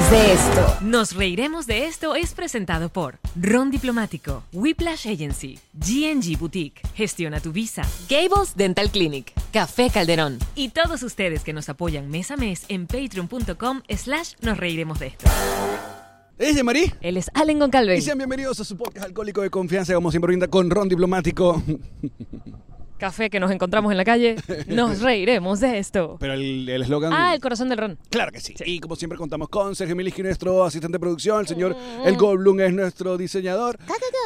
Reiremos de esto. Nos reiremos de esto es presentado por Ron Diplomático, Whiplash Agency, GNG Boutique, Gestiona tu Visa, Gables Dental Clinic, Café Calderón y todos ustedes que nos apoyan mes a mes en patreon.com slash nos reiremos de esto. ¿Es de Marí? Él es Allen Goncalves. Y sean bienvenidos a su podcast alcohólico de confianza, como siempre brinda con Ron Diplomático. café que nos encontramos en la calle, nos reiremos de esto. Pero el el eslogan... Ah, el corazón del ron. Claro que sí. Y como siempre contamos con Sergio Miliski, nuestro asistente de producción, el señor El Goldblum es nuestro diseñador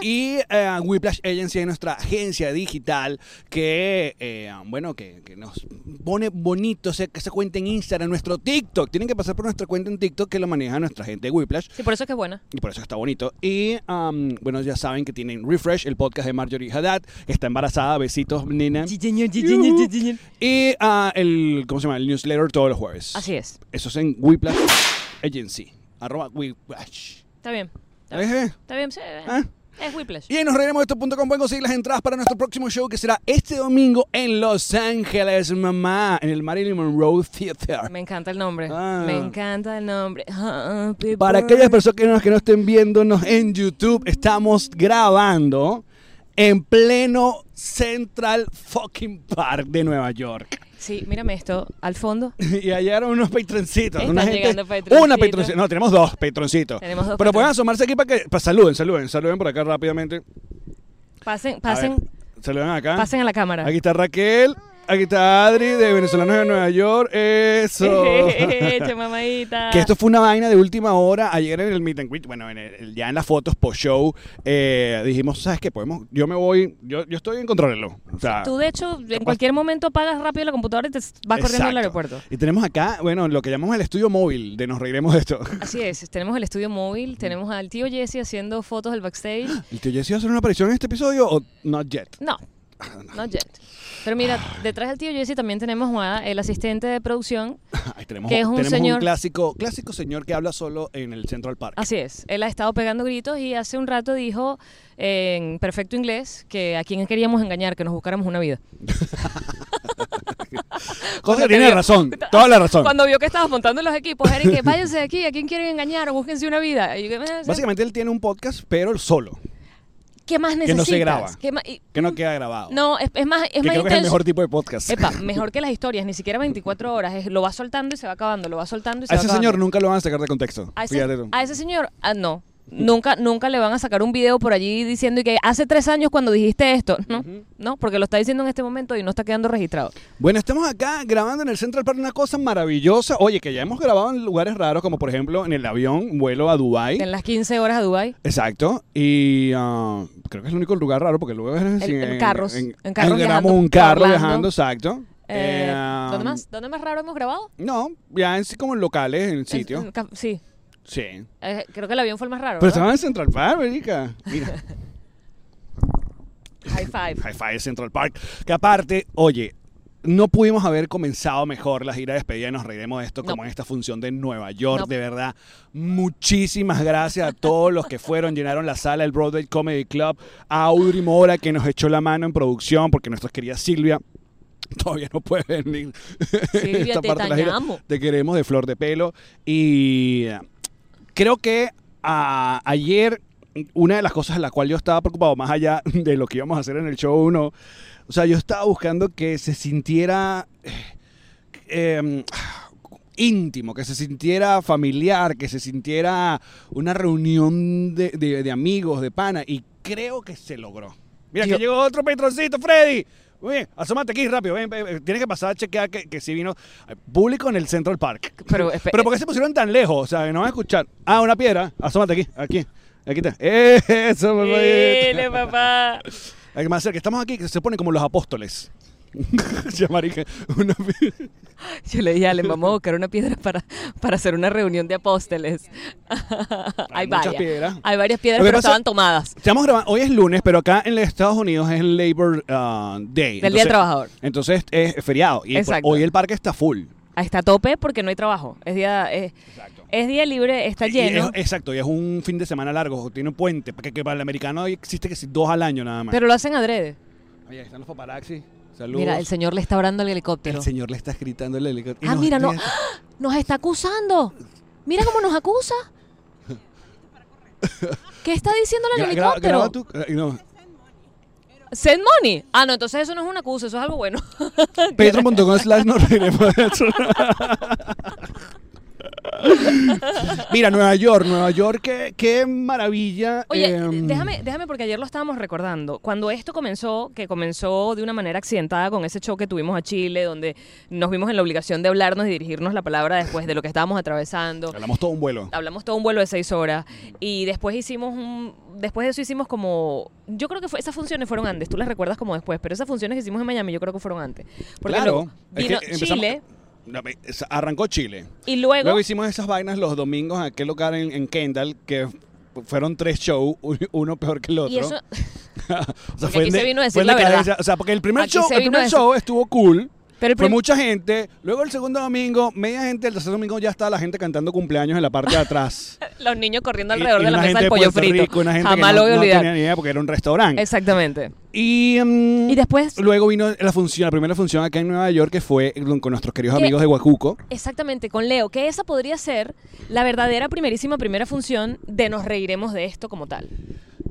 y eh, Whiplash Agency es nuestra agencia digital que, eh, bueno, que, que nos pone bonito ese- esa cuenta en Instagram, nuestro TikTok. Tienen que pasar por nuestra cuenta en TikTok que lo maneja nuestra gente de Whiplash. Sí, por eso es que es buena. Y por eso está bonito. Y um, bueno, ya saben que tienen Refresh, el podcast de Marjorie Haddad. Está embarazada, besitos, nena. Y ah, el, ¿cómo se llama? El newsletter todos los jueves. Así es. Eso es en Whiplash Agency. Arroba Whiplash. Está bien. Está ¿Eh? bien, Está bien, sí. ¿Ah? Es Whiplash. Y en nosreiremosdeesto.com pueden conseguir las entradas para nuestro próximo show que será este domingo en Los Ángeles, mamá, en el Marilyn Monroe Theater. Me encanta el nombre. Ah. Me encanta el nombre. Happy Para birthday. aquellas personas que no estén viéndonos en YouTube, estamos grabando en pleno Central fucking Park de Nueva York. Sí, mírame esto. Al fondo Y allá eran unos patroncitos. Están Una gente. Una patroncita. No, tenemos dos patroncitos. Tenemos dos Pero pueden asomarse aquí para que. Para, saluden, saluden, saluden por acá rápidamente. pasen, pasen, saluden acá. pasen a la cámara. Aquí está Raquel. Aquí está Adri de Venezolanos de Nueva York. Eso. Eche, mamadita. Que esto fue una vaina de última hora. Ayer en el meet and greet, bueno, en el- ya en las fotos post-show, eh, dijimos, ¿sabes qué? Podemos, yo me voy, yo, yo estoy en controlarlo. O sea, Tú, de hecho, en cualquier momento apagas rápido la computadora y te vas corriendo al aeropuerto. Y tenemos acá, bueno, lo que llamamos el estudio móvil, de nos reiremos de esto. Así es, tenemos el estudio móvil, tenemos al tío Jesse haciendo fotos del backstage. ¿El tío Jesse va a hacer una aparición en este episodio o not yet? No, not yet. Pero mira, detrás del tío Jesse también tenemos a el asistente de producción. Ahí tenemos, Que es un tenemos señor- clásico, clásico señor que habla solo en el Central Park. Así es, él ha estado pegando gritos y hace un rato dijo en perfecto inglés que a quién queríamos engañar, que nos buscáramos una vida. Cosa que tiene vio- razón, toda la razón. Cuando vio que estabas montando los equipos, era que váyanse de aquí, a quién quieren engañar, o búsquense una vida. Y yo, "Eh, Básicamente él tiene un podcast, pero solo, ¿Qué más que necesitas? no se graba. ¿Qué más? Y- que no queda grabado. no, es, es más, es que más creo que es el mejor tipo de podcast. Epa, mejor que las historias, ni siquiera 24 horas. Es, lo va soltando y se va acabando, lo va soltando y se A va ese acabando. señor nunca lo van a sacar de contexto. A ese, a ese señor, ah, no. Nunca, nunca le van a sacar un video por allí diciendo que hace tres años cuando dijiste esto. No, no, porque lo está diciendo en este momento y no está quedando registrado. Bueno, estamos acá grabando en el Central Park una cosa maravillosa. Oye, que ya hemos grabado en lugares raros, como por ejemplo en el avión, vuelo a Dubai. En las 15 horas a Dubai Exacto. Y ah, creo que es el único lugar raro, porque luego es En- en carros, en carros grabamos viajando un carro viajando, exacto. Eh, Eh, ah, ¿Dónde más? ¿Dónde más raro hemos grabado? No, ya en sí como en locales, en En- sitios. en sí. Sí. Eh, creo que el avión fue el más raro. Pero ¿verdad? estaba en Central Park, marica. Mira. High five. Hi-Fi de Central Park. Que aparte, oye, no pudimos haber comenzado mejor la gira de despedida y nos reiremos de esto No. como en esta función de Nueva York. No. De verdad, muchísimas gracias a todos los que fueron, llenaron la sala del Broadway Comedy Club, a Audrey Mora que nos echó la mano en producción porque nuestra querida Silvia todavía no puede venir. Silvia, Esta te parte de la gira. Te queremos de flor de pelo. Y creo que ah, ayer una de las cosas en la cual yo estaba preocupado, más allá de lo que íbamos a hacer en el show, uno, o sea, yo estaba buscando que se sintiera eh, eh, íntimo, que se sintiera familiar, que se sintiera una reunión de, de- de amigos, de pana, y creo que se logró. Mira, que llegó otro patroncito, Freddy. Muy bien, asómate aquí rápido, ven, tienes que pasar a chequear que, que sí vino eh, público en el Central Park. Pero, Pero ¿por qué se pusieron tan lejos? O sea, no van a escuchar. Ah, una piedra, asómate aquí, aquí, aquí está. Eso, Dile, papá. papá. Hay que más cerca. Estamos aquí, que se ponen como los apóstoles. Ya, marica, una piedra. Yo le dije a Allen, vamos a buscar una piedra para, para hacer una reunión de apóstoles. Hay, muchas varias. piedras. Hay varias piedras, pero pasa- estaban tomadas. Estamos grabando, hoy es lunes, pero acá en los Estados Unidos es el Labor uh, Day. Del Día del Trabajador. Entonces es feriado. Y Exacto. hoy el parque está full. Está a tope porque no hay trabajo. Es día, es, es día libre, está Y lleno. es- exacto, y es un fin de semana largo, tiene un puente, porque que para el americano existe que si dos al año nada más. Pero lo hacen adrede. Oye, ahí están los paparazzi. Saludos. Mira, el señor le está orando al helicóptero. El señor le está gritando el helicóptero. Ah, mira, no. ¡Ah! Nos está acusando. Mira cómo nos acusa. ¿Qué está diciendo el Gra- helicóptero? tú. no. Send money. Ah, no, entonces eso no es una acusa, eso es algo bueno. Patreon.com slash eso. Mira, Nueva York, Nueva York, qué, qué maravilla. Oye, em, déjame, déjame porque ayer lo estábamos recordando. Cuando esto comenzó, que comenzó de una manera accidentada con ese show que tuvimos a Chile, donde nos vimos en la obligación de hablarnos y dirigirnos la palabra después de lo que estábamos atravesando. Hablamos todo un vuelo. Hablamos todo un vuelo de seis horas y después hicimos un, después de eso hicimos como, yo creo que fue, esas funciones fueron antes, tú las recuerdas como después, pero esas funciones que hicimos en Miami yo creo que fueron antes, porque claro. luego es vino que Chile Arrancó Chile. y luego, Luego hicimos esas vainas los domingos en aquel lugar en, en Kendall, que fueron tres shows, uno peor que el otro. y eso, o sea, Porque aquí se vino a decir fue en la verdad. decadencia. O sea, porque el primer Aquí el show estuvo cool. Pero Fue mucha gente. Luego el segundo domingo, media gente. El tercer domingo ya estaba la gente cantando cumpleaños en la parte de atrás. los niños corriendo alrededor y de la mesa del de pollo frito. Rico, una gente Jamás que lo no, voy a no olvidar. tenía ni idea porque era un restaurante. Exactamente. Y, mm, Y después, luego vino la función, la primera función acá en Nueva York que fue con nuestros queridos amigos de Huacuco. exactamente, con Leo, que esa podría ser la verdadera primerísima primera función de nos reiremos de esto como tal.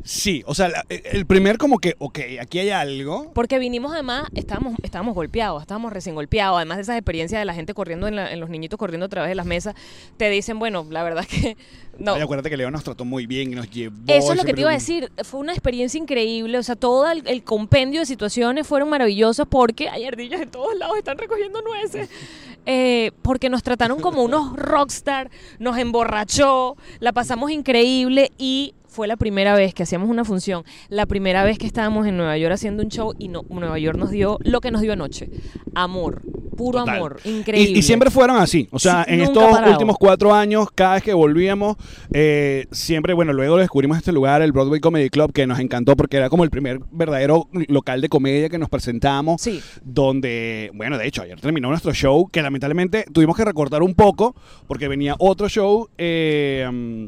Sí, o sea, la- el primer como que, ok, aquí hay algo. Porque vinimos además, estábamos, estábamos golpeados, estábamos recién golpeados, además de esas experiencias de la gente corriendo, en, la- en los niñitos corriendo a través de las mesas, te dicen, bueno, la verdad que no. Ay, acuérdate que Leo nos trató muy bien y nos llevó. Eso es lo que siempre te iba a decir, fue una experiencia increíble, o sea, todo el, el compendio de situaciones fueron maravillosas porque hay ardillas en todos lados, están recogiendo nueces, Eh, porque nos trataron como unos rockstar, nos emborrachó, la pasamos increíble y fue la primera vez que hacíamos una función, la primera vez que estábamos en Nueva York haciendo un show y no, Nueva York nos dio lo que nos dio anoche, amor, puro Total. amor, increíble. Y, siempre fueron así. O sea, Sí, en estos parado. últimos cuatro años, cada vez que volvíamos, eh, siempre, bueno, luego descubrimos este lugar, el Broadway Comedy Club, que nos encantó porque era como el primer verdadero local de comedia que nos presentamos. Sí. Donde, bueno, de hecho, ayer terminó nuestro show, que lamentablemente tuvimos que recortar un poco porque venía otro show. Eh, mm,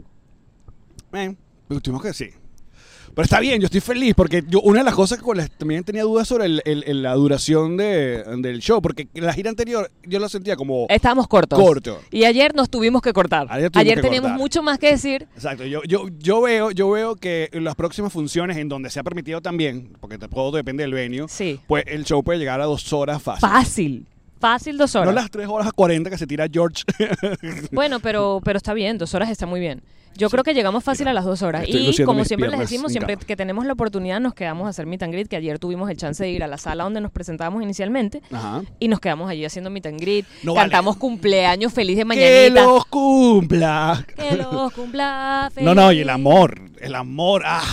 eh, tuvimos que sí. Pero está bien, yo estoy feliz porque yo una de las cosas con las también tenía dudas sobre el- el- el- la duración de- del show, porque la gira anterior yo la sentía como... Estábamos cortos. Corto. Y ayer nos tuvimos que cortar. Ayer tuvimos que teníamos cortar. mucho más que decir. Exacto, yo, yo, yo, veo, yo veo que en las próximas funciones en donde se ha permitido también, porque todo depende del venue, Sí. pues el show puede llegar a dos horas fácil. Fácil. Fácil dos horas. No las tres horas a 40 que se tira George. Bueno, pero, pero está bien, dos horas está muy bien. Yo creo que llegamos fácil a las dos horas. Y como siempre les decimos, siempre que tenemos la oportunidad nos quedamos a hacer meet and greet, que ayer tuvimos el chance de ir a la sala donde nos presentábamos inicialmente. Ajá. Y nos quedamos allí haciendo meet and greet. No vale. Cantamos cumpleaños feliz de ¡Que mañanita. los cumpla! Que los cumpla feliz. No, no, y el amor, el amor, ah,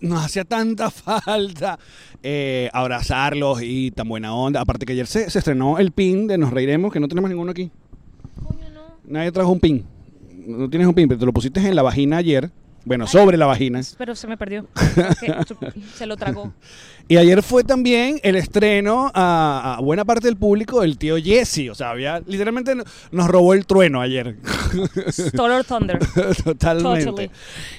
nos hacía tanta falta eh, abrazarlos y tan buena onda. Aparte que ayer se, se estrenó el pin de Nos Reiremos, que no tenemos ninguno aquí. Coño, no. Nadie trajo un pin. No tienes un pin, pero te lo pusiste en la vagina ayer. Bueno, sobre la vagina. Pero se me perdió. Se lo tragó. Y ayer fue también el estreno a, a buena parte del público del tío Jesse. O sea, había, literalmente no- nos robó el trueno ayer. Solar Thunder. Totalmente. Totally.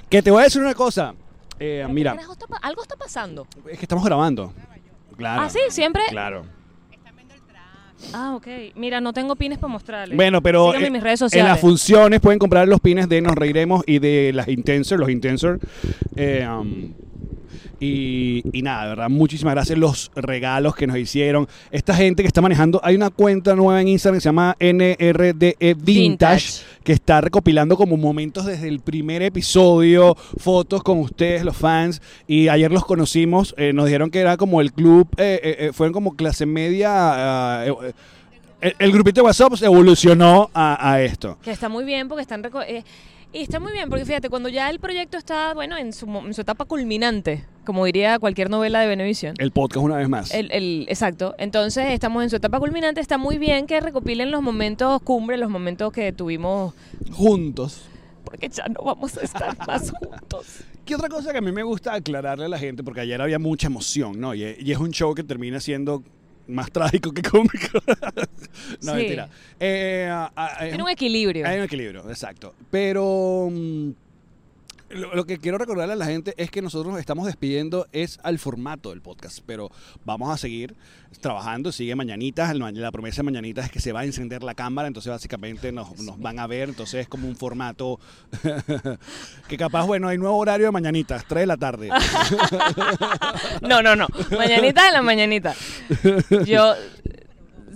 Que te voy a decir una cosa. Eh, Pero, ¿qué mira, carajo está algo está pasando. es que estamos grabando. Claro. Ah, sí, siempre. Claro. Ah, ok. Mira, no tengo pines para mostrarles. Bueno, pero Síganme eh, en mis redes en sociales. las funciones pueden comprar los pines de Nos Reiremos y de las Intensor, los Intensor. eh, um, Y, y nada, de verdad, muchísimas gracias. Los regalos que nos hicieron. Esta gente que está manejando, hay una cuenta nueva en Instagram que se llama NRDE Vintage, Vintage. que está recopilando como momentos desde el primer episodio, fotos con ustedes, los fans. Y ayer los conocimos, eh, nos dijeron que era como el club, eh, eh, fueron como clase media. ah, el, el grupito de WhatsApp se evolucionó a, a esto. Que está muy bien porque están... eh, y está muy bien porque fíjate, cuando ya el proyecto está, bueno, en su, en su etapa culminante, como diría cualquier novela de Benevisión. El podcast una vez más. El, el- exacto. Entonces estamos en su etapa culminante. Está muy bien que recopilen los momentos cumbre, los momentos que tuvimos, Juntos. porque ya no vamos a estar más juntos. ¿Qué otra cosa que a mí me gusta aclararle a la gente? Porque ayer había mucha emoción, ¿no? Y, y es un show que termina siendo más trágico que cómico. no, Sí. mentira. Eh, ah, ah, es Tiene un equilibrio. Hay un equilibrio, exacto. Pero mm, lo, lo que quiero recordarle a la gente es que nosotros nos estamos despidiendo es al formato del podcast, pero vamos a seguir trabajando, sigue Mañanitas, la promesa de Mañanitas es que se va a encender la cámara, entonces básicamente nos, nos van a ver, entonces es como un formato que capaz, bueno, hay nuevo horario de Mañanitas, 3 de la tarde. No, no, no. Mañanita de la mañanita. Yo.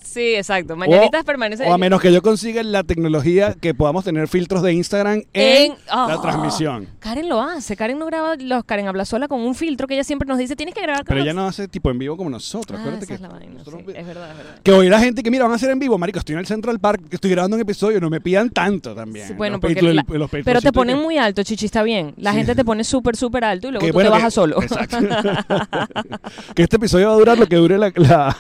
Sí, exacto. Mañanitas o, permanece. o a menos que yo consiga la tecnología que podamos tener filtros de Instagram en, En- la transmisión. Karen lo hace. Karen no graba los Karen habla sola con un filtro que ella siempre nos dice, tienes que grabar con Pero ella no hace tipo en vivo como nosotros. Ah, Acuérdate esa que es la vaina, nosotros- sí, es verdad, es verdad. Que hoy la gente que mira, van a hacer en vivo, marico, estoy en el Central Park, estoy grabando un episodio, no me pidan tanto también. Sí, bueno, Los porque la- los pero te ponen que- muy alto, Chichi, está bien. La gente te pone súper, súper alto y luego que tú bueno, te que- bajas solo. Exacto. que este episodio va a durar lo que dure la, la,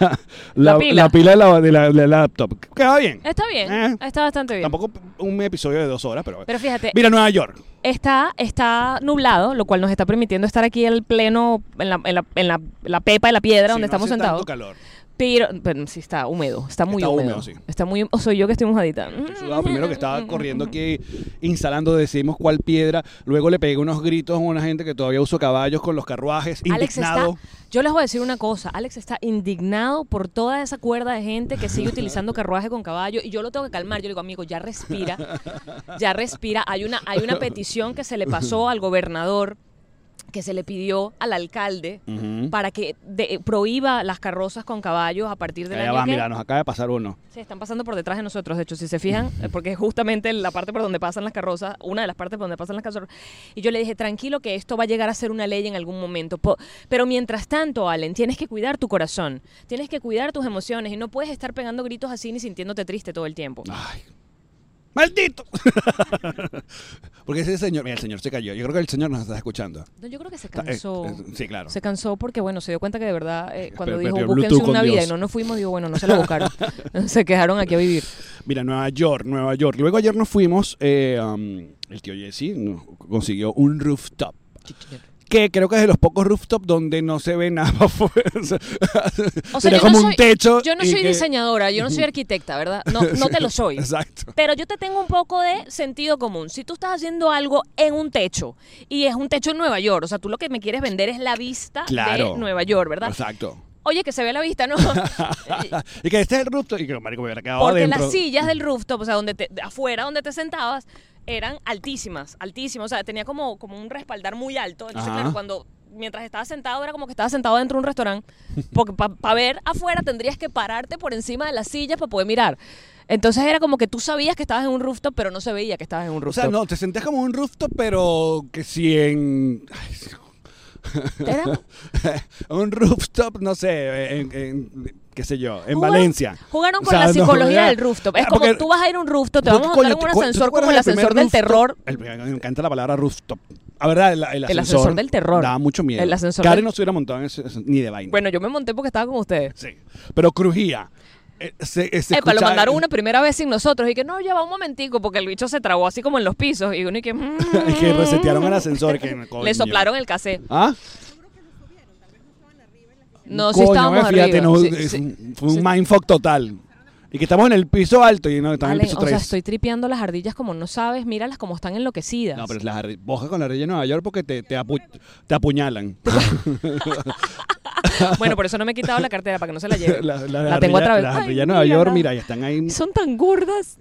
La la- pila. la pila de la, de la- de la laptop. Que va bien. Está bien, Eh. está bastante bien. Tampoco un episodio de dos horas, pero... Pero fíjate, Mira Nueva York. está, está nublado, lo cual nos está permitiendo estar aquí al pleno, en la, en la, en la, la pepa de la piedra Sí, donde no estamos hace sentados. tanto calor. Pero, pero sí está húmedo, está muy Está húmedo. húmedo, sí. Está muy, o soy yo que estoy mojadita. Estoy sudado primero que estaba corriendo aquí instalando, decimos cuál piedra. Luego le pegué unos gritos a una gente que todavía usa caballos con los carruajes, Alex indignado. está, yo les voy a decir una cosa, Alex está indignado por toda esa cuerda de gente que sigue utilizando carruaje con caballo y yo lo tengo que calmar. Yo le digo, amigo, ya respira, ya respira. Hay una, hay una petición que se le pasó al gobernador que se le pidió al alcalde para que de- prohíba las carrozas con caballos a partir del Allá año va, que- mira, nos acaba de pasar uno. Sí, están pasando por detrás de nosotros, de hecho, si se fijan, eh, porque es justamente la parte por donde pasan las carrozas, una de las partes por donde pasan las carrozas. Y yo le dije, tranquilo, que esto va a llegar a ser una ley en algún momento. Pero mientras tanto, Allen, tienes que cuidar tu corazón, tienes que cuidar tus emociones y no puedes estar pegando gritos así ni sintiéndote triste todo el tiempo. Ay. ¡Maldito! Porque ese señor, mira, el señor se cayó. Yo creo que el señor nos está escuchando. No, yo creo que se eh, cansó. eh, sí, claro. Se cansó porque, bueno, se dio cuenta que de verdad, eh, cuando Per- dijo, perdió búsquense Bluetooth una vida Dios. y no nos fuimos, digo, bueno, no se la buscaron. se quedaron aquí a vivir. Mira, Nueva York, Nueva York. Luego ayer nos fuimos, eh, um, el tío Jesse nos consiguió un rooftop. Que creo que es de los pocos rooftop donde no se ve nada afuera. O sea, O sea, yo como no un soy- techo. Yo no soy que- diseñadora, yo no soy arquitecta, ¿verdad? No, no te lo soy. Exacto. Pero yo te tengo un poco de sentido común. Si tú estás haciendo algo en un techo y es un techo en Nueva York, o sea, tú lo que me quieres vender es la vista Claro. de Nueva York, ¿verdad? Exacto. Oye, que se ve la vista, ¿no? y que este es el rooftop. Y que, marico, me hubiera quedado Porque adentro. las sillas del rooftop, o sea, donde te, afuera donde te sentabas, eran altísimas, altísimas. O sea, tenía como, como un respaldar muy alto. Entonces, Ajá. claro, cuando mientras estabas sentado era como que estabas sentado dentro de un restaurante. Porque para ver afuera tendrías que pararte por encima de las sillas para poder mirar. Entonces era como que tú sabías que estabas en un rooftop, pero no se veía que estabas en un O rooftop. sea, no, te sentías como un rooftop, pero que si en... ay, Era- un rooftop, no sé, en, en- qué sé yo, en Jugaron- Valencia. Jugaron O con sea, la no, psicología del rooftop. Es Ah, como porque- tú vas a ir a un rooftop, te Tú- vamos a coño, montar un te- ¿tú te ascensor como el primer ascensor del rooftop? terror. El- me encanta la palabra rooftop. A verdad, el, el ascensor, ascensor del terror. Daba mucho miedo. El ascensor Karen del- no se hubiera montado en ese, ese- ni de vaina. Bueno, yo me monté porque estaba con ustedes. Sí. Pero crujía. Eh, se, eh, se Epa, lo escuchaba- mandaron una primera vez sin nosotros y que no, ya va un momentico porque el bicho se tragó así como en los pisos y uno y que... mm, que resetearon el ascensor. Que, coño. Le soplaron el casé. ¿Ah? No, sí estábamos eh, fíjate, arriba. no, Sí, es sí. un- fue un mindfuck total. Y que estamos en el piso alto y no, estamos en el piso o sea, 3. estoy tripeando las ardillas como no sabes, míralas como están enloquecidas. No, pero las ardi- boja con la ardilla de Nueva York porque te, te, apu- te apuñalan. Bueno, por eso no me he quitado la cartera para que no se la lleve. La, la, La tengo otra vez. Las ardillas de Nueva. York, mira, y están ahí. Son tan gordas.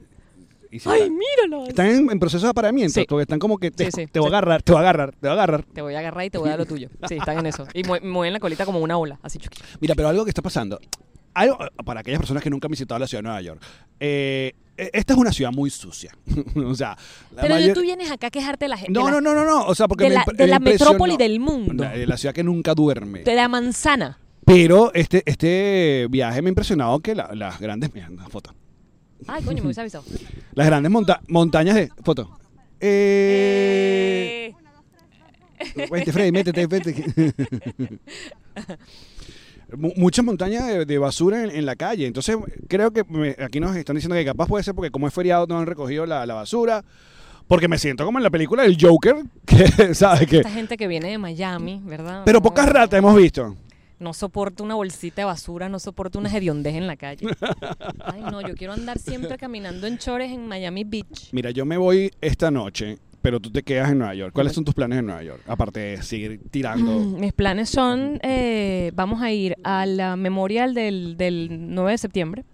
Y si ¡Ay, están, míralo! están en, en proceso de apareamiento, Sí. porque están como que te, Sí, sí, te voy a agarrar, te voy a agarrar, te voy a agarrar. Te voy a agarrar y te voy a dar lo tuyo. Sí, están en eso. Y mue- mueven la colita como una ola, así chuqui. Mira, pero algo que está pasando, algo, para aquellas personas que nunca han visitado la ciudad de Nueva York, eh, eh, esta es una ciudad muy sucia. o sea, la Pero mayor- tú vienes acá a quejarte de la gente. no, de no, la, no, no, no, o sea, porque de me la, impre- de me la metrópoli del mundo. La, de la ciudad que nunca duerme. De la manzana. Pero este, este viaje me ha impresionado que la- las grandes, mira, una foto, Ay, coño, me hubiese avisado. las grandes monta- montañas de foto. Eh, Eh, Vente, Freddy, métete, vete. Mu- Muchas montañas de, de basura en, en la calle. Entonces, creo que me- aquí nos están diciendo que capaz puede ser porque como es feriado no han recogido la, la basura. Porque me siento como en la película del Joker, que sabe que... Esta gente que viene de Miami, ¿verdad? Pero pocas ratas hemos visto. No soporta una bolsita de basura, no soporta una hediondez en la calle. Ay, no, yo quiero andar siempre caminando en chores en Miami Beach. Mira, yo me voy esta noche, pero tú te quedas en Nueva York. ¿Cuáles son tus planes en Nueva York? Aparte de seguir tirando. Mis planes son, eh, vamos a ir a la memorial del, del 9 de septiembre.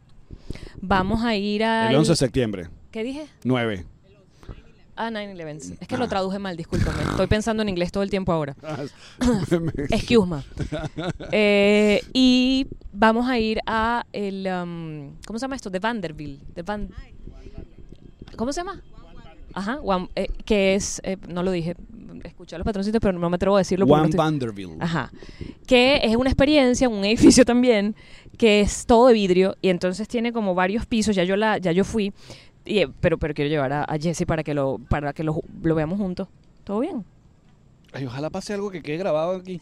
Vamos a ir a... El 11 de septiembre, ¿Qué dije? 9. Ah, 9-11. Es que lo traduje mal, discúlpame. Estoy pensando en inglés todo el tiempo ahora. Excuse me. Eh, y vamos a ir a el... um, ¿Cómo se llama esto? De Vanderbilt. De Van- ¿Cómo se llama? Ajá, Juan- eh, que es... eh, no lo dije. Escuché a los patroncitos, pero no me atrevo a decirlo. One estoy- Vanderbilt. Ajá. Que es una experiencia, un edificio también, que es todo de vidrio y entonces tiene como varios pisos. Ya yo la, ya yo fui, y, eh, pero, pero quiero llevar a, a Jesse para que lo, para que lo, lo veamos juntos. ¿Todo bien? Ay, ojalá pase algo que quede grabado aquí.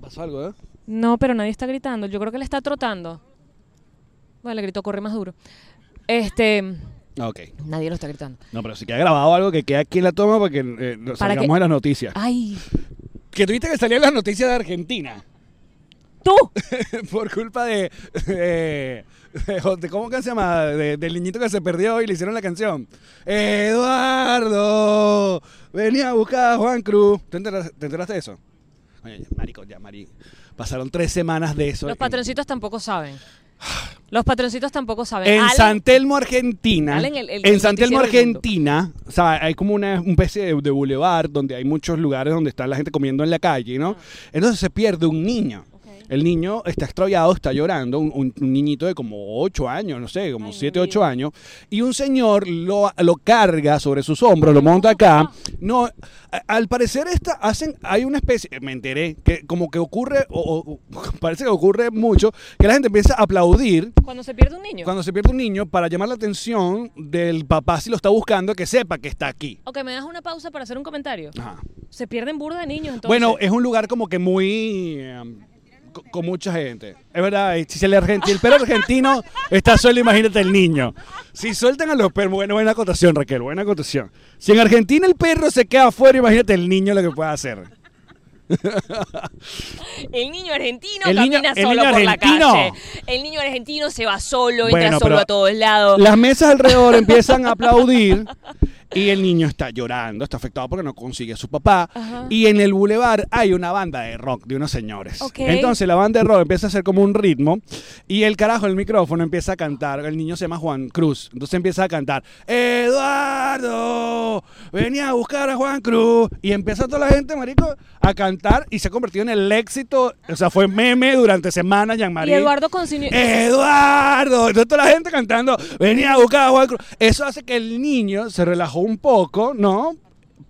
Pasó algo, ¿eh? No, pero nadie está gritando. Yo creo que le está trotando. Bueno, le gritó corre más duro. Este, Ah, Ok. nadie lo está gritando. No, pero si queda grabado algo que quede aquí en la toma para que eh, Para salgamos que- en las noticias. Ay, Que tuviste que salían las noticias de Argentina. tú. por culpa de, de, de- ¿Cómo que se llama? De- del niñito que se perdió y le hicieron la canción. Eduardo, venía a buscar a Juan Cruz. ¿Te enteraste, te enteraste de eso? Oye, ya, marico, ya, mari. Pasaron tres semanas de eso. Los en- patroncitos tampoco saben. Los patroncitos tampoco saben. En Alan- San Telmo, Argentina. El- el- en el San Telmo. Argentina. O sea, hay como una un especie de, de bulevar donde hay muchos lugares donde está la gente comiendo en la calle, ¿no? Entonces se pierde un niño. El niño está extraviado, está llorando, un, un- un niñito de como 8 años, no sé, como Ay, mi 7, 8 vida. años, y un señor lo, lo carga sobre sus hombros, lo monta acá. No, a- al parecer esta, hacen, hay una especie, me enteré, que como que ocurre, o, o- parece que ocurre mucho, que la gente empieza a aplaudir Cuando se pierde un niño. cuando se pierde un niño para llamar la atención del papá si lo está buscando, que sepa que está aquí. Ok, me das una pausa para hacer un comentario. Ajá. Se pierden burda de niños entonces. Bueno, es un lugar como que muy... eh, co- con mucha gente. Es verdad, si el, argenti- el perro argentino está solo, imagínate el niño. Si sueltan a los perros, bueno, buena acotación, Raquel, buena acotación. Si en Argentina el perro se queda afuera, imagínate el niño lo que puede hacer. El niño argentino El camina solo por argentino. la calle. El niño argentino se va solo, Bueno, entra solo a todos lados. Las mesas alrededor empiezan a aplaudir y el niño está llorando, está afectado porque no consigue a su papá. Ajá. Y en el bulevar hay una banda de rock de unos señores. Entonces la banda de rock empieza a hacer como un ritmo y el carajo del micrófono empieza a cantar. El niño se llama Juan Cruz. Entonces empieza a cantar, Eduardo, venía a buscar a Juan Cruz. Y empieza toda la gente, marico, a cantar y se ha convertido en el éxito. O sea, fue meme durante semanas, Y Jean-Marie. Eduardo continúa. Eduardo, entonces toda la gente cantando, venía a buscar a Juan Cruz. Eso hace que el niño se relajó un poco, ¿no?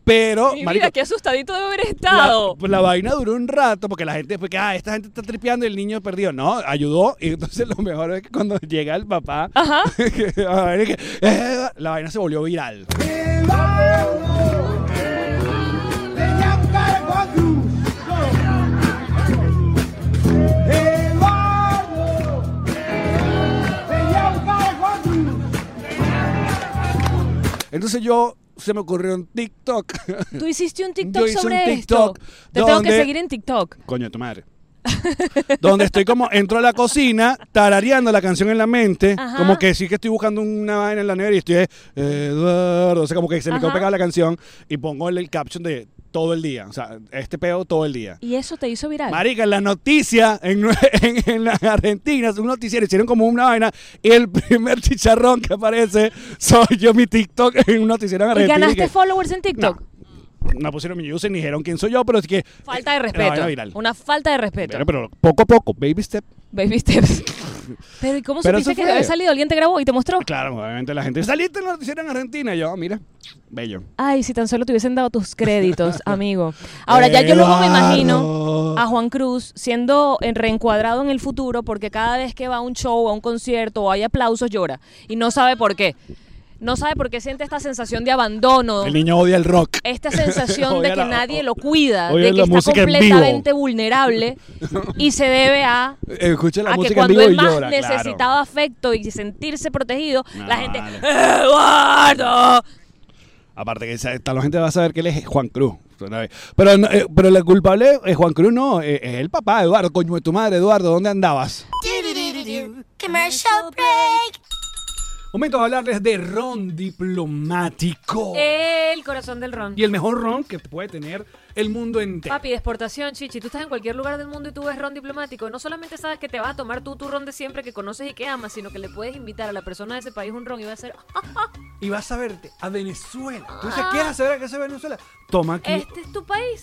Pero, Mi marico, vida, qué asustadito debe haber la, estado. pues la vaina duró un rato porque la gente después que, ah, esta gente está tripeando y el niño perdió. No, ayudó. Y entonces lo mejor es que cuando llega el papá, Ajá. que, a ver, que, eh, la vaina se volvió viral. Entonces yo, se me ocurrió un TikTok. Tú hiciste un TikTok Yo hice un sobre TikTok esto. Te tengo que seguir en TikTok. Coño de tu madre. Donde estoy como, entro a la cocina, tarareando la canción en la mente, Ajá. como que sí que estoy buscando una vaina en la nevera y estoy, eh, Eduardo, o sea, como que se me quedó pegada la canción y pongo el, el caption de todo el día. O sea, este peo todo el día. Y eso te hizo viral. Marica, en la noticia, en, en, en la Argentina, un noticiero, hicieron como una vaina y el primer chicharrón que aparece soy yo, mi TikTok, en un noticiero en ¿Y Argentina. ganaste que- followers en TikTok? no pusieron mi user ni dijeron quién soy yo, pero es que... Falta de eh, respeto. Una falta de respeto. Pero, pero poco a poco, baby step. Baby steps. Pero ¿y cómo Pero supiste que había salido? ¿Alguien te grabó y te mostró? Claro, obviamente la gente. Saliste en la noticiero en Argentina. Y yo, ah, mira, bello. Ay, si tan solo te hubiesen dado tus créditos, amigo. Ahora, ya yo luego me imagino a Juan Cruz siendo en- reencuadrado en el futuro porque cada vez que va a un show, a un concierto o hay aplausos llora y no sabe por qué. No sabe por qué siente esta sensación de abandono. El niño odia el rock. Esta sensación de que la- nadie lo cuida, de que la está música completamente vulnerable y se debe a, Eh, Escucha la a que música en cuando vivo él y más llora. necesitaba afecto y sentirse protegido, la gente vale. ¡Eduardo! Aparte que esta- la gente va a saber que él es Juan Cruz. Pero, no, eh, pero el culpable es Juan Cruz, no, eh, es el papá, Eduardo, coño de tu madre, Eduardo, ¿dónde andabas? Commercial break. Momento de hablarles de ron diplomático. El corazón del ron. Y el mejor ron que puede tener el mundo entero. Papi, de exportación, chichi. Tú estás en cualquier lugar del mundo y tú ves ron diplomático. No solamente sabes que te vas a tomar tú tu ron de siempre que conoces y que amas, sino que le puedes invitar a la persona de ese país un ron y va a ser, "Ah, Y vas a verte a Venezuela. Tú dices, ¿quieres saber a qué es Venezuela? Toma aquí. este es tu país.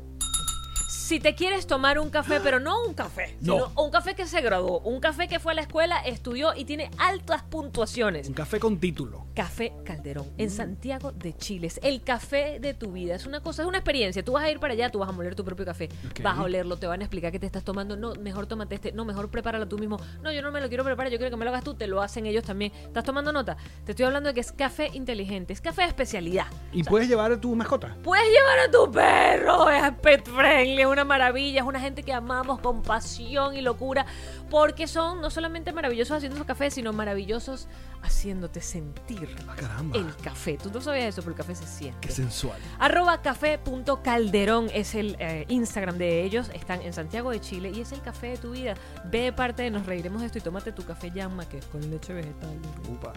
Si te quieres tomar un café, pero no un café, No. sino un café que se graduó, un café que fue a la escuela, estudió y tiene altas puntuaciones. Un café con título. Café Calderón, en Santiago de Chile. Es el café de tu vida. Es una cosa, es una experiencia. Tú vas a ir para allá, tú vas a moler tu propio café. Vas a olerlo, te van a explicar qué te estás tomando. No, mejor tómate este. No, mejor prepáralo tú mismo. No, yo no me lo quiero preparar, yo quiero que me lo hagas tú. Te lo hacen ellos también. ¿Estás tomando nota? Te estoy hablando de que es café inteligente, es café de especialidad. Y puedes llevar a tu mascota. Puedes llevar a tu perro, es pet friendly, es una maravilla, es una gente que amamos con pasión y locura, porque son no solamente maravillosos haciendo su café, sino maravillosos haciéndote sentir Ah, el café. Tú no sabías eso, pero el café se siente. Qué sensual. Arroba café.calderón es el eh, Instagram de ellos. Están en Santiago de Chile y es el café de tu vida. Ve de parte de Nos Reiremos de esto y tómate tu café llama, que es con leche vegetal. Upa.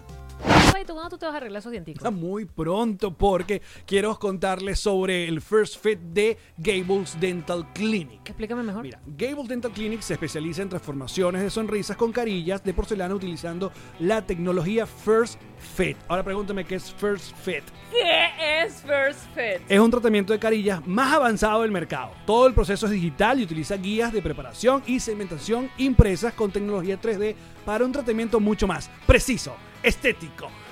¿tú ¿Cuándo tú te vas a arreglar esos dienticos? Está muy pronto porque quiero contarles sobre el First Fit de Gables Dental Clinic. Explícame mejor. Mira, Gables Dental Clinic se especializa en de sonrisas con carillas de porcelana utilizando la tecnología First Fit. Ahora pregúntame qué es First Fit. ¿Qué es First Fit? Es un tratamiento de carillas más avanzado del mercado. Todo el proceso es digital y utiliza guías de preparación y segmentación impresas con tecnología 3D para un tratamiento mucho más preciso, estético,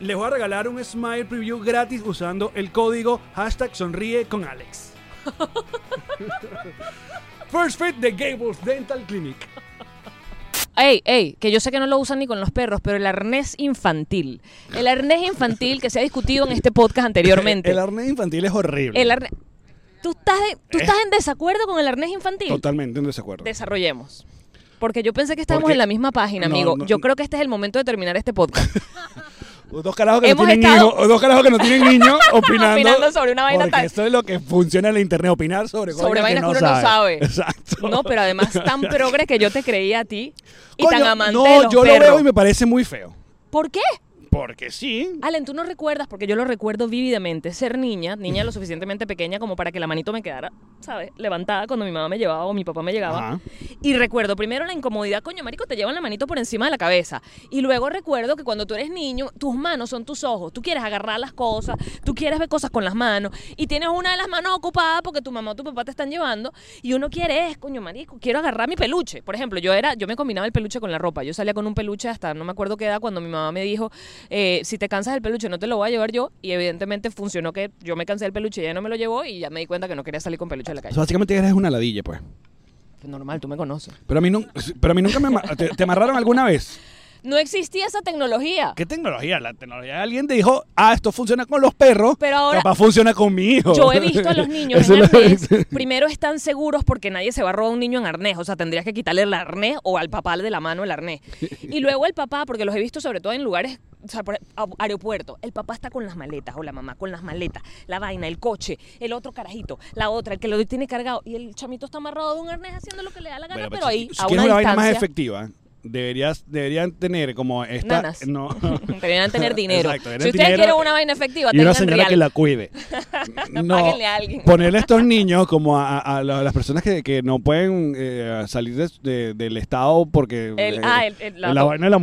les voy a regalar un Smile Preview gratis usando el código hashtag sonríe con Alex. First Fit de Gables Dental Clinic. Ey, ey, que yo sé que no lo usan ni con los perros, pero el arnés infantil. El arnés infantil que se ha discutido en este podcast anteriormente. El arnés infantil es horrible. El arnés. ¿Tú estás, de- ¿Tú estás en desacuerdo con el arnés infantil? Totalmente en desacuerdo. Desarrollemos. Porque yo pensé que estábamos Porque- en la misma página, amigo. no, yo creo que este es el momento de terminar este podcast. Dos carajos que Hemos no tienen estado- hijos, o dos carajos que no tienen niños opinando, Opinando sobre una vaina porque tan- esto es lo que funciona en la internet, opinar sobre, Sobre vainas vainas que uno no sabe. Exacto. no, pero además tan progre que yo te creía a ti y Coño, tan amante no, de los yo perros. lo veo y me parece muy feo. ¿Por qué? Porque sí. Allen, tú no recuerdas, porque yo lo recuerdo vívidamente, ser niña, niña lo suficientemente pequeña como para que la manito me quedara, ¿sabes? Levantada cuando mi mamá me llevaba o mi papá me llegaba. Ajá. Y recuerdo primero la incomodidad, coño, marico, te llevan la manito por encima de la cabeza. Y luego recuerdo que cuando tú eres niño, tus manos son tus ojos. Tú quieres agarrar las cosas, tú quieres ver cosas con las manos. Y tienes una de las manos ocupada porque tu mamá o tu papá te están llevando. Y uno quiere es, coño, marico, quiero agarrar mi peluche. Por ejemplo, yo era, yo me combinaba el peluche con la ropa. Yo salía con un peluche hasta no me acuerdo qué edad cuando mi mamá me dijo, eh, si te cansas del peluche no te lo voy a llevar yo. Y evidentemente funcionó que yo me cansé del peluche y ella no me lo llevó y ya me di cuenta que no quería salir con peluche a la O calle. sea, básicamente eres una ladilla, pues. Normal, tú me conoces. Pero a mí, pero a mí nunca me... ¿Te, te amarraron alguna vez? No existía esa tecnología. ¿Qué tecnología? La tecnología. Alguien te dijo, ah, esto funciona con los perros, Pero ahora- capaz funciona con mi hijo. Yo he visto a los niños en arnés. Primero están seguros porque nadie se va a robar un niño en arnés. O sea, tendrías que quitarle el arnés o al papá de la mano el arnés. Y luego el papá, porque los he visto sobre todo en lugares, o sea, por a- aeropuerto. El papá está con las maletas o la mamá con las maletas, la vaina, el coche, el otro carajito, la otra, el que lo tiene cargado. Y el chamito está amarrado de un arnés haciendo lo que le da la gana, Bueno, pero pues, ahí, si, si a una una vaina más efectiva, deberías, deberían tener como esta... Nanas. No. Deberían tener dinero. Exacto, si ustedes dinero quieren una vaina efectiva, y una señora real. que la cuide. Páguenle a alguien. Ponerle a estos niños como a, a- a la- las personas que, que no pueden eh, salir de- de- del estado porque El- eh, ah, el- el- la- la vaina de la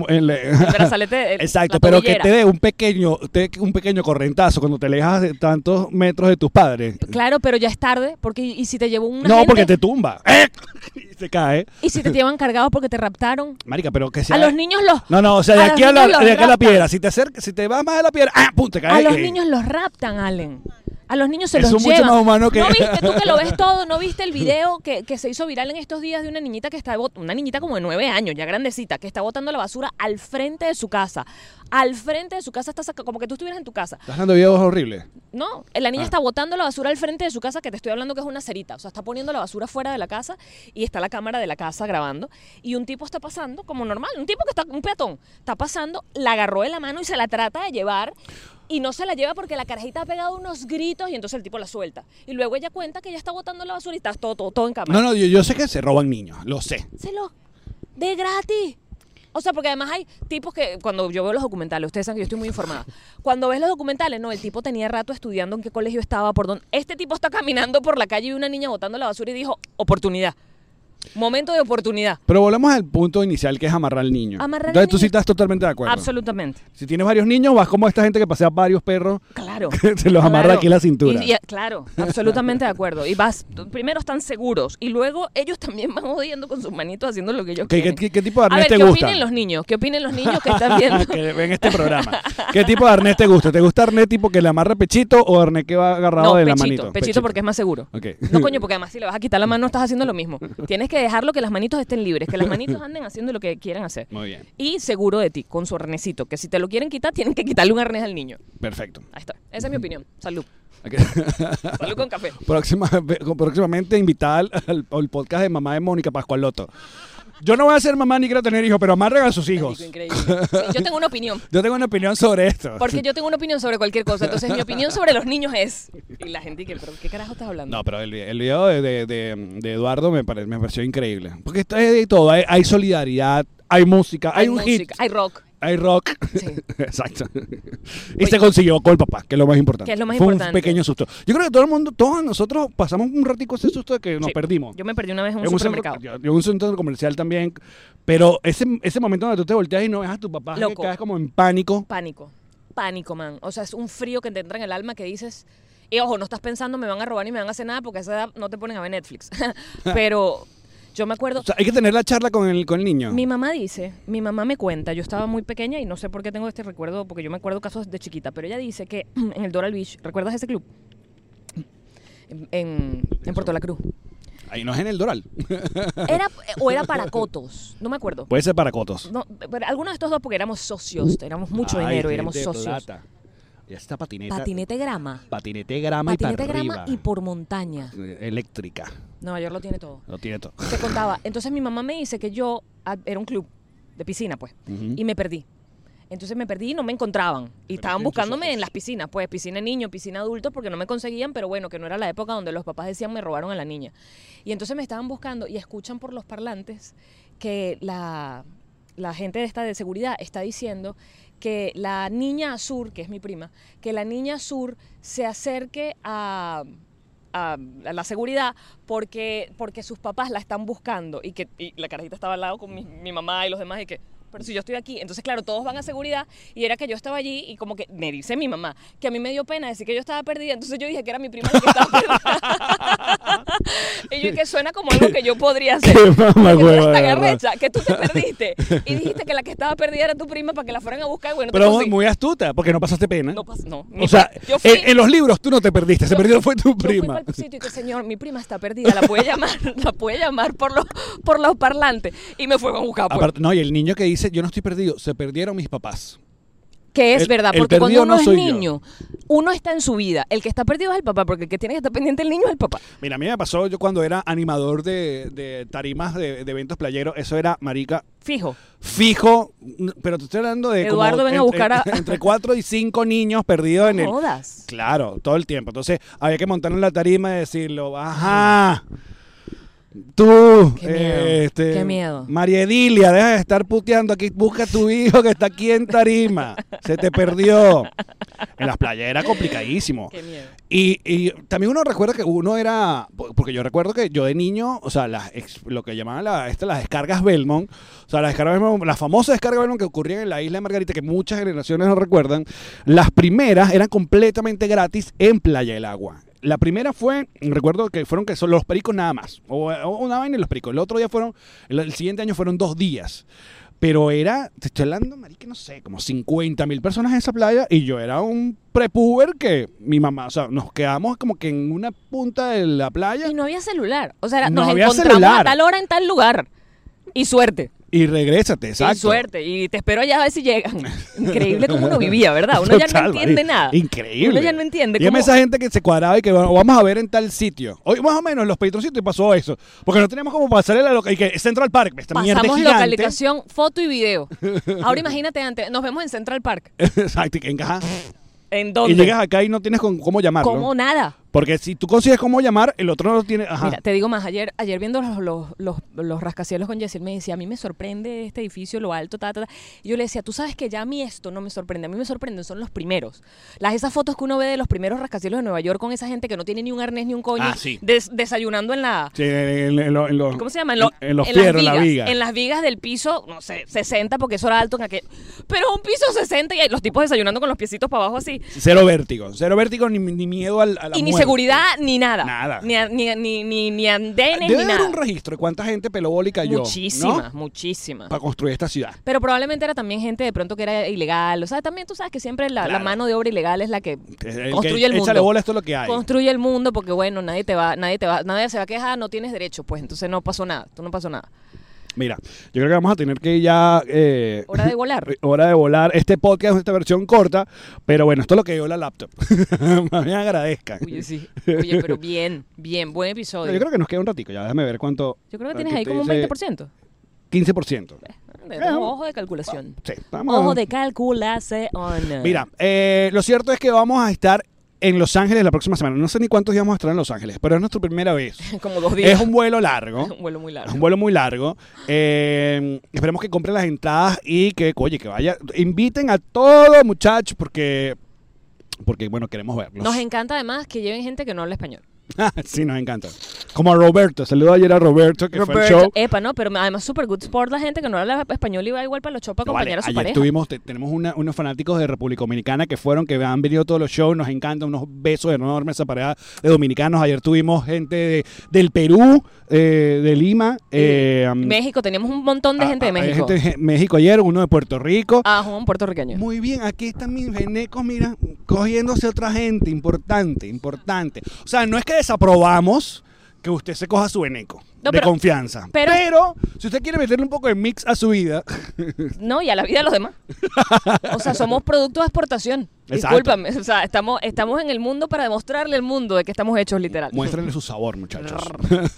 brazalete, el- Exacto, la pero que te dé un pequeño te un pequeño correntazo cuando te alejas de tantos metros de tus padres. Claro, pero ya es tarde, porque y si te llevó una no, gente- porque te tumba. ¡Eh! y se cae. y si te llevan cargado porque te raptaron, Marica, pero que sea a los niños los No, no, o sea, de a aquí a la, de aquí a la piedra, si te acercas, si te vas más de la piedra, ¡ah! ¡pum! te caes. a los niños los raptan, Allen. A los niños se Eso los es mucho más humano que- ¿No viste tú que lo ves todo? ¿No viste el video que, que se hizo viral en estos días de una niñita que está una niñita como de nueve años, ya grandecita, que está botando la basura al frente de su casa? Al frente de su casa está saca- como que tú estuvieras en tu casa. Estás dando videos horribles. No, la niña Ah. está botando la basura al frente de su casa, que te estoy hablando que es una cerita. O sea, está poniendo la basura fuera de la casa y está la cámara de la casa grabando. Y un tipo está pasando como normal, un tipo que está, un peatón, está pasando, la agarró de la mano y se la trata de llevar. Y no se la lleva porque la carajita ha pegado unos gritos y entonces el tipo la suelta. Y luego ella cuenta que ella está botando la basura y está todo, todo, todo en cámara. No, no, yo, yo sé que se roban niños, lo sé. Se lo de gratis. O sea, porque además hay tipos que, cuando yo veo los documentales, ustedes saben que yo estoy muy informada. Cuando ves los documentales, no, el tipo tenía rato estudiando en qué colegio estaba, por dónde. Este tipo está caminando por la calle y una niña botando la basura y dijo, oportunidad. Momento de oportunidad. Pero volvemos al punto inicial que es amarrar al niño. Amarrar al Entonces tú niño. sí estás totalmente de acuerdo. Absolutamente. Si tienes varios niños, vas como esta gente que pasea varios perros. Claro. Que se los amarra Claro. aquí en la cintura. Y- y- claro, absolutamente de acuerdo. Y vas, primero están seguros y luego ellos también van odiando con sus manitos haciendo lo que ellos ¿Qué, quieren. qué- qué tipo de A arnés ver, te ¿qué gusta? opinen los niños? ¿Qué opinen los niños que están viendo? que ven este programa. ¿Qué tipo de arnés te gusta? ¿Te gusta arnés tipo que le amarra pechito o arnés que va agarrado No, de la pechito, manito? pechito, porque es más seguro. Ok. No, coño, porque además si le vas a quitar la mano estás haciendo lo mismo. Tienes que dejarlo que las manitos estén libres, que las manitos anden haciendo lo que quieran hacer. Muy bien, Y seguro de ti, con su arnesito, que si te lo quieren quitar, tienen que quitarle un arnés al niño. perfecto. Ahí está. Esa es mi opinión. Salud. Salud con café. Próxima, próximamente invitada al, al- al podcast de mamá de Mónica Pascualoto. Yo no voy a ser mamá ni quiero tener hijos, pero amarren a sus hijos. Marico, increíble. Sí, yo tengo una opinión. Yo tengo una opinión sobre esto. Porque yo tengo una opinión sobre cualquier cosa. Entonces, mi opinión sobre los niños es. Y la gente que, ¿pero qué carajo estás hablando? No, pero el, vi- el video de, de- de- de Eduardo me, pare- me pareció increíble. Porque esto es de todo. Hay, hay solidaridad, hay música, hay, un música, hit. hay rock. Hay rock. Sí. Exacto. Y se consiguió con el papá, que es lo más importante. Que es lo más Fue un pequeño susto. Yo creo que todo el mundo, todos nosotros pasamos un ratico ese susto de que nos Sí. perdimos. Yo me perdí una vez en un supermercado. yo- yo en un centro comercial también. Pero ese, ese momento donde tú te volteas y no ves a tu papá, que Loco. quedas como en pánico. Pánico. Pánico, man. O sea, es un frío que te entra en el alma que dices. Y ojo, no estás pensando me van a robar ni me van a hacer nada porque a esa edad no te ponen a ver Netflix. Pero yo me acuerdo. O sea, hay que tener la charla con el, con el niño. Mi mamá dice, mi mamá me cuenta, yo estaba muy pequeña y no sé por qué tengo este recuerdo, porque yo me acuerdo casos de chiquita, pero ella dice que en el Doral Beach, ¿recuerdas ese club? En, en, en Puerto La Cruz. Ahí no es en el Doral. Era, o era para cotos, no me acuerdo. Puede ser para cotos. No, pero alguno de estos dos porque éramos socios, éramos mucho Ay, dinero éramos socios. plata. Esta patineta. Patinete grama. Patinete grama Patinete y para grama arriba. y por montaña. Eh, Eléctrica. Nueva York lo tiene todo. Lo tiene todo. Te contaba. Entonces mi mamá me dice que yo era un club de piscina, pues, y me perdí. Entonces me perdí y no me encontraban. Y estaban buscándome en las piscinas, pues, piscina de niños, piscina de adultos, porque no me conseguían, pero bueno, que no era la época donde los papás decían me robaron a la niña. Y entonces me estaban buscando y escuchan por los parlantes que la, la gente de esta de seguridad está diciendo que la niña Azur, que es mi prima, que la niña Azur se acerque a, a, la seguridad porque, porque sus papás la están buscando y que y la carajita estaba al lado con mi, mi mamá y los demás y que pero si yo estoy aquí, entonces claro, todos van a seguridad y era que yo estaba allí y como que me dice mi mamá que a mí me dio pena decir que yo estaba perdida, entonces yo dije que era mi prima la que estaba perdida. y yo que suena como algo que yo podría hacer. Qué mamá eres hueva, tan arrecha que tú te perdiste y dijiste que la que estaba perdida era tu prima para que la fueran a buscar bueno, Pero muy astuta, porque no pasaste pena. No pas- no, o sea, yo fui- en, en los libros tú no te perdiste, se perdió fue tu Yo fui prima. sitio y que, señor, mi prima está perdida, la puede llamar, la puede llamar por los, por los parlantes. Y me fue a buscar, pues. Aparte, no, y el niño que dice, yo no estoy perdido, se perdieron mis papás. Que es el- verdad, porque cuando uno no es yo. niño, uno está en su vida. El que está perdido es el papá, porque el que tiene que estar pendiente del niño es el papá. Mira, a mí me pasó yo cuando era animador de, de tarimas de, de eventos playeros, eso era, marica, Fijo. fijo, pero te estoy hablando de como Eduardo, ven a buscar a- entre cuatro y cinco niños perdidos en el... Claro, todo el tiempo. Entonces había que montar en la tarima y decirlo, ajá. Tú, Qué miedo, este, qué miedo. María Edilia, deja de estar puteando aquí, busca a tu hijo que está aquí en tarima. Se te perdió. En las playas era complicadísimo. Qué miedo. Y, y también uno recuerda que uno era, porque yo recuerdo que yo de niño, o sea, las, lo que llamaban la- este, las descargas Belmont, o sea, las descargas Belmont, las famosas descargas Belmont que ocurrían en la isla de Margarita, que muchas generaciones no recuerdan, las primeras eran completamente gratis en Playa del Agua. La primera fue, recuerdo que fueron que son los pericos nada más, o, o una vaina y los pericos. El otro día fueron, el, el siguiente año fueron dos días. Pero era, te estoy hablando, marica, no sé, como 50 mil personas en esa playa y yo era un prepuber que mi mamá, o sea, nos quedamos como que en una punta de la playa Y no había celular. O sea, era- No nos había encontramos celular. a tal hora en tal lugar. Y suerte. Y regrésate, exacto. Y suerte. Y te espero allá a ver si llegan. Increíble cómo uno vivía, ¿verdad? Uno ya no entiende nada. Increíble. Uno ya no entiende cómo- esa gente que se cuadraba y que bueno, vamos a ver en tal sitio. Hoy más o menos en los patroncitos pasó eso. Porque no teníamos como pasarle la loca y que Central Park, esta mierda es Pasamos gigante. localización, foto y video. Ahora imagínate antes, nos vemos en Central Park. Exacto, y que encaja. ¿En Y dónde? llegas acá y no tienes con- cómo llamarlo. Como nada. Porque si tú consigues cómo llamar, el otro no lo tiene. Ajá. Mira, te digo más, ayer, ayer viendo los, los, los, los rascacielos con él me decía, a mí me sorprende este edificio, lo alto, ta, ta, ta. Y yo le decía, tú sabes que ya a mí esto no me sorprende, a mí me sorprenden son los primeros. Las esas fotos que uno ve de los primeros rascacielos de Nueva York con esa gente que no tiene ni un arnés ni un coño, Ah, sí. des- desayunando en la... Sí, en, en lo- en los- ¿Cómo se llama? En, lo- en los en las fierros, en la vigas, viga. En las vigas del piso, no sé, 60, porque eso era alto en aquel... Pero un piso 60 y los tipos desayunando con los piecitos para abajo así. Cero vértigo. Cero vértigo ni, ni miedo al, a la Y muerte. Seguridad ni nada. Nada. Ni, a- ni, ni, ni, ni andenes Debe ni haber nada. un registro de cuánta gente pelobólica cayó. Muchísima, muchísima. Para construir esta ciudad. Pero probablemente era también gente de pronto que era ilegal. O sea, también tú sabes que siempre la, la Claro. mano de obra ilegal es la que El construye que el mundo. Bola, esto es lo que hay. Construye el mundo porque bueno, nadie te va, nadie te va, nadie se va a quejar, no tienes derecho, pues entonces no pasó nada, tú no pasó nada. Mira, yo creo que vamos a tener que ya... eh, Hora de volar. hora de volar. Este podcast es esta versión corta, pero bueno, esto es lo que dio la laptop. Más bien agradezcan. Oye, sí. Oye, pero bien, bien, buen episodio. Yo creo que nos queda un ratico, ya déjame ver cuánto... Yo creo que tienes ahí como un dice 20%. 15%. De- de- Ojo de calculación. Sí, vamos Ojo de calculación. Mira, eh, lo cierto es que vamos a estar en Los Ángeles la próxima semana. No sé ni cuántos días vamos a estar en Los Ángeles, pero es nuestra primera vez. Como dos días. Es un vuelo largo. Un vuelo muy Es largo. un vuelo muy largo. Eh, esperemos que compren las entradas y que, oye, que vaya. Inviten a todos, muchachos, porque, porque bueno, queremos verlos. Nos encanta además que lleven gente que no habla español. sí, nos encanta. Como a Roberto. Saludo ayer a Roberto, que fue el Roberto, show. Epa, no, pero además super good sport la gente que no habla español y va igual para los shows para No, vale, acompañar a su ayer pareja. tuvimos, te- tenemos una- unos fanáticos de República Dominicana que fueron, que han venido a todos los shows, nos encanta, unos besos enormes esa pareja de dominicanos. Ayer tuvimos gente de- del Perú, eh, de Lima, eh, um, México, teníamos un montón de gente de México. gente de México ayer, uno de Puerto Rico. Ah, un puertorriqueño. Muy bien, aquí están mis venecos, mira, cogiéndose otra gente, importante, importante. O sea, no es que desaprobamos que usted se coja su veneco No, de pero- confianza. pero- pero, si usted quiere meterle un poco de mix a su vida, No, y a la vida de los demás. O sea, somos producto de exportación. Exacto. Discúlpame. O sea, estamos, estamos en el mundo para demostrarle al mundo de que estamos hechos literal. muéstrenle su sabor, muchachos.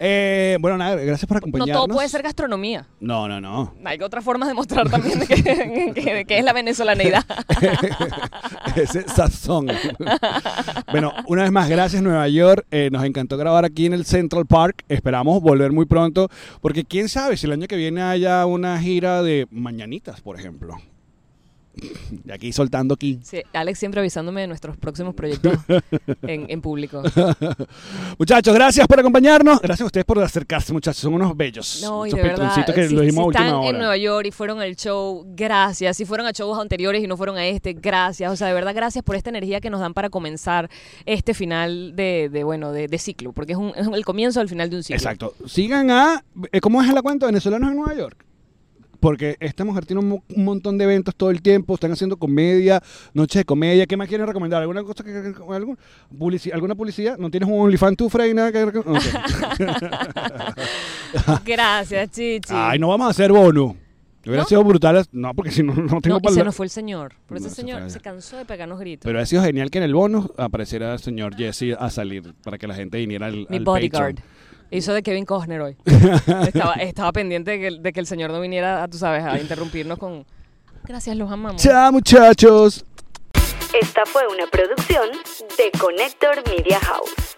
Eh, bueno, nada, gracias por No acompañarnos. todo puede ser gastronomía. No, no, no. Hay otras formas de mostrar también de que, que- que es la venezolaneidad. Ese sazón. bueno, una vez más, gracias Nueva York. Eh, nos encantó grabar aquí en el Central Park. Esperamos volver muy pronto, porque quién sabe si el año que viene haya una gira de mañanitas, por ejemplo. Y aquí soltando aquí. Sí, Alex siempre avisándome de nuestros próximos proyectos en, en público. Muchachos, gracias por acompañarnos. Gracias a ustedes por acercarse, muchachos. Son unos bellos. No, y de verdad, que si, lo si están hora. en Nueva York y fueron al show, gracias. Si fueron a shows anteriores y no fueron a este, gracias. O sea, de verdad, gracias por esta energía que nos dan para comenzar este final de, de, bueno, de, de ciclo, porque es, un, es el comienzo del final de un ciclo. Exacto. Sigan a. eh, ¿Cómo es la cuenta? Venezolanos en Nueva York. Porque esta mujer tiene un, un montón de eventos todo el tiempo. Están haciendo comedia, noches de comedia. ¿Qué más quieren recomendar? ¿Alguna cosa que, que- algún- publici- ¿Alguna publicidad? ¿No tienes un OnlyFans tú, Frey? Nada que recom- Ok. Gracias, Chichi. Ay, no vamos a hacer bono. Hubiera ¿No? sido brutal. No, porque si no, no tengo No, y se nos fue el señor. Por ese se señor se cansó de pegarnos gritos. Pero ha sido genial que en el bonus apareciera el señor Jesse a salir para que la gente viniera al, Mi al bodyguard. Patreon. Hizo de Kevin Costner hoy. estaba, estaba pendiente de que, el- de que el señor no viniera, tú sabes, a interrumpirnos con... Gracias, los amamos. Chao, muchachos. Esta fue una producción de Connector Media House.